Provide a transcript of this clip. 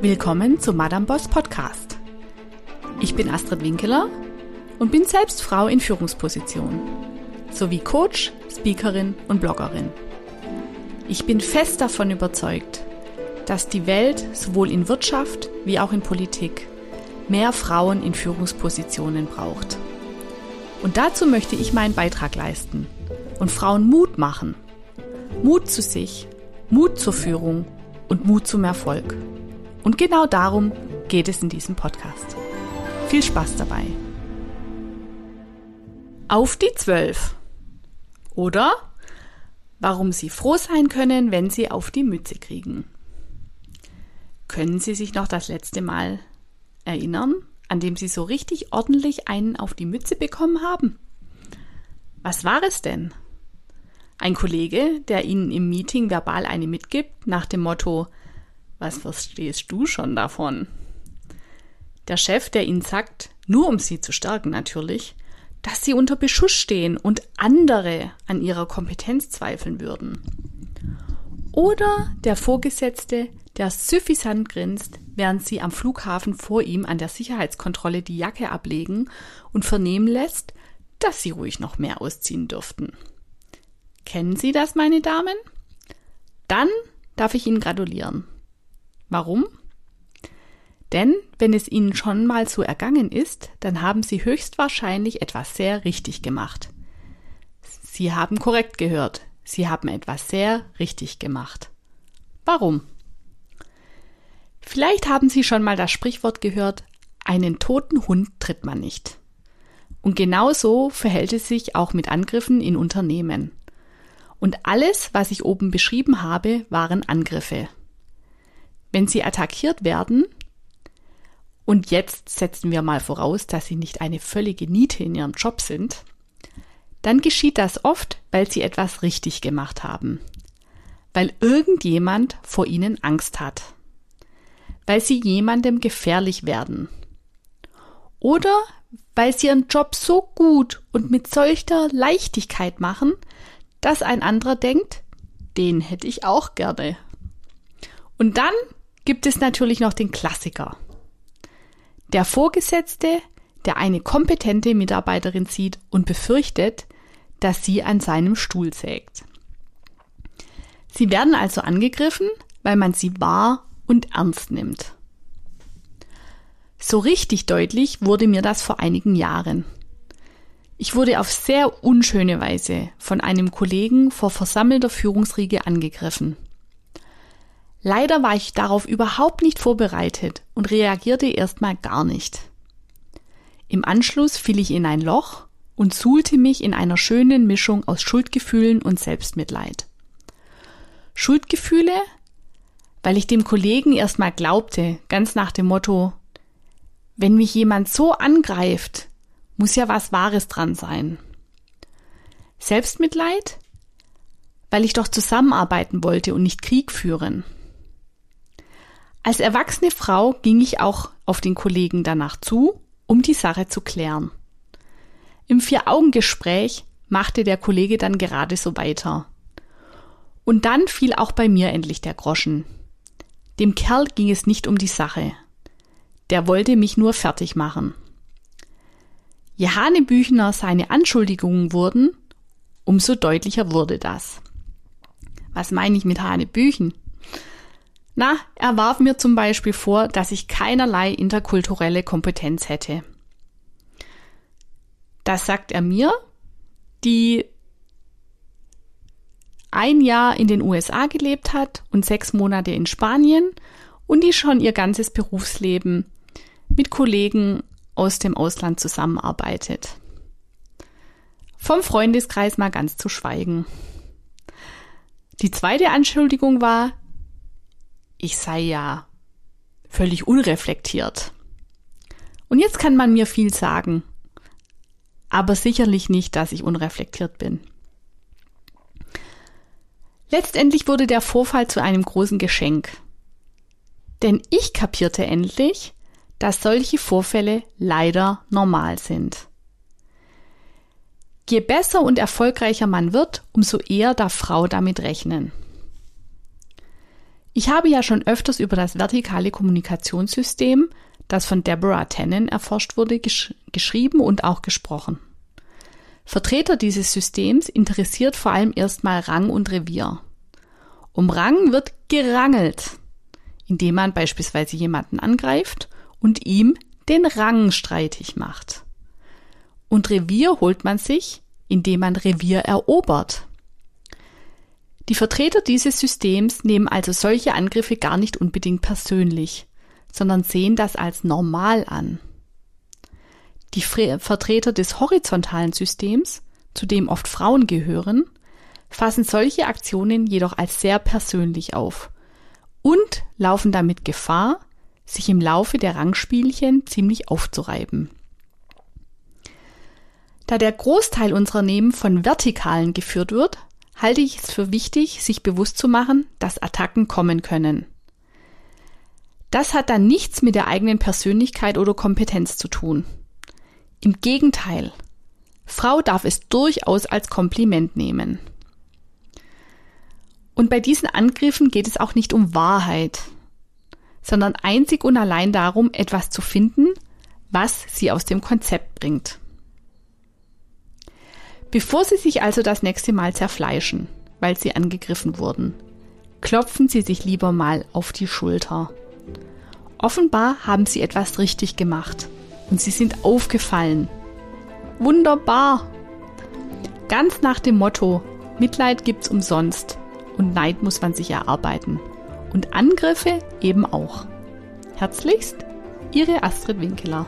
Willkommen zum Madame Boss Podcast. Ich bin Astrid Winkeler und bin selbst Frau in Führungsposition sowie Coach, Speakerin und Bloggerin. Ich bin fest davon überzeugt, dass die Welt sowohl in Wirtschaft wie auch in Politik mehr Frauen in Führungspositionen braucht. Und dazu möchte ich meinen Beitrag leisten und Frauen Mut machen. Mut zu sich, Mut zur Führung und Mut zum Erfolg. Und genau darum geht es in diesem Podcast. Viel Spaß dabei. Auf die Zwölf. Oder warum Sie froh sein können, wenn Sie auf die Mütze kriegen. Können Sie sich noch das letzte Mal erinnern, an dem Sie so richtig ordentlich einen auf die Mütze bekommen haben? Was war es denn? Ein Kollege, der Ihnen im Meeting verbal eine mitgibt, nach dem Motto, was verstehst du schon davon? Der Chef, der Ihnen sagt, nur um Sie zu stärken natürlich, dass Sie unter Beschuss stehen und andere an Ihrer Kompetenz zweifeln würden. Oder der Vorgesetzte, der suffisant grinst, während Sie am Flughafen vor ihm an der Sicherheitskontrolle die Jacke ablegen und vernehmen lässt, dass Sie ruhig noch mehr ausziehen dürften. Kennen Sie das, meine Damen? Dann darf ich Ihnen gratulieren. Warum? Denn wenn es Ihnen schon mal so ergangen ist, dann haben Sie höchstwahrscheinlich etwas sehr richtig gemacht. Sie haben korrekt gehört. Sie haben etwas sehr richtig gemacht. Warum? Vielleicht haben Sie schon mal das Sprichwort gehört, einen toten Hund tritt man nicht. Und genau so verhält es sich auch mit Angriffen in Unternehmen. Und alles, was ich oben beschrieben habe, waren Angriffe. Wenn sie attackiert werden, und jetzt setzen wir mal voraus, dass sie nicht eine völlige Niete in ihrem Job sind, dann geschieht das oft, weil sie etwas richtig gemacht haben. Weil irgendjemand vor ihnen Angst hat. Weil sie jemandem gefährlich werden. Oder weil sie ihren Job so gut und mit solcher Leichtigkeit machen, dass ein anderer denkt, den hätte ich auch gerne. Und dann gibt es natürlich noch den Klassiker. Der Vorgesetzte, der eine kompetente Mitarbeiterin sieht und befürchtet, dass sie an seinem Stuhl sägt. Sie werden also angegriffen, weil man sie wahr und ernst nimmt. So richtig deutlich wurde mir das vor einigen Jahren. Ich wurde auf sehr unschöne Weise von einem Kollegen vor versammelter Führungsriege angegriffen. Leider war ich darauf überhaupt nicht vorbereitet und reagierte erstmal gar nicht. Im Anschluss fiel ich in ein Loch und suhlte mich in einer schönen Mischung aus Schuldgefühlen und Selbstmitleid. Schuldgefühle, weil ich dem Kollegen erstmal glaubte, ganz nach dem Motto, wenn mich jemand so angreift, muss ja was Wahres dran sein. Selbstmitleid? Weil ich doch zusammenarbeiten wollte und nicht Krieg führen. Als erwachsene Frau ging ich auch auf den Kollegen danach zu, um die Sache zu klären. Im Vier-Augen-Gespräch machte der Kollege dann gerade so weiter. Und dann fiel auch bei mir endlich der Groschen. Dem Kerl ging es nicht um die Sache. Der wollte mich nur fertig machen. Je Hanebüchner seine Anschuldigungen wurden, umso deutlicher wurde das. Was meine ich mit Hanebüchen? Na, er warf mir zum Beispiel vor, dass ich keinerlei interkulturelle Kompetenz hätte. Das sagt er mir, die ein Jahr in den USA gelebt hat und sechs Monate in Spanien und die schon ihr ganzes Berufsleben mit Kollegen aus dem Ausland zusammenarbeitet. Vom Freundeskreis mal ganz zu schweigen. Die zweite Anschuldigung war, ich sei ja völlig unreflektiert. Und jetzt kann man mir viel sagen, aber sicherlich nicht, dass ich unreflektiert bin. Letztendlich wurde der Vorfall zu einem großen Geschenk. Denn ich kapierte endlich, dass solche Vorfälle leider normal sind. Je besser und erfolgreicher man wird, umso eher darf Frau damit rechnen. Ich habe ja schon öfters über das vertikale Kommunikationssystem, das von Deborah Tannen erforscht wurde, gesch geschrieben und auch gesprochen. Vertreter dieses Systems interessiert vor allem erstmal Rang und Revier. Um Rang wird gerangelt, indem man beispielsweise jemanden angreift und ihm den Rang streitig macht. Und Revier holt man sich, indem man Revier erobert. Die Vertreter dieses Systems nehmen also solche Angriffe gar nicht unbedingt persönlich, sondern sehen das als normal an. Die Vertreter des horizontalen Systems, zu dem oft Frauen gehören, fassen solche Aktionen jedoch als sehr persönlich auf und laufen damit Gefahr, sich im Laufe der Rangspielchen ziemlich aufzureiben. Da der Großteil unserer Nehmen von Vertikalen geführt wird, halte ich es für wichtig, sich bewusst zu machen, dass Attacken kommen können. Das hat dann nichts mit der eigenen Persönlichkeit oder Kompetenz zu tun. Im Gegenteil, Frau darf es durchaus als Kompliment nehmen. Und bei diesen Angriffen geht es auch nicht um Wahrheit, sondern einzig und allein darum, etwas zu finden, was sie aus dem Konzept bringt. Bevor Sie sich also das nächste Mal zerfleischen, weil Sie angegriffen wurden, klopfen Sie sich lieber mal auf die Schulter. Offenbar haben Sie etwas richtig gemacht und Sie sind aufgefallen. Wunderbar! Ganz nach dem Motto, Mitleid gibt's umsonst und Neid muss man sich erarbeiten. Und Angriffe eben auch. Herzlichst, Ihre Astrid Winkeler.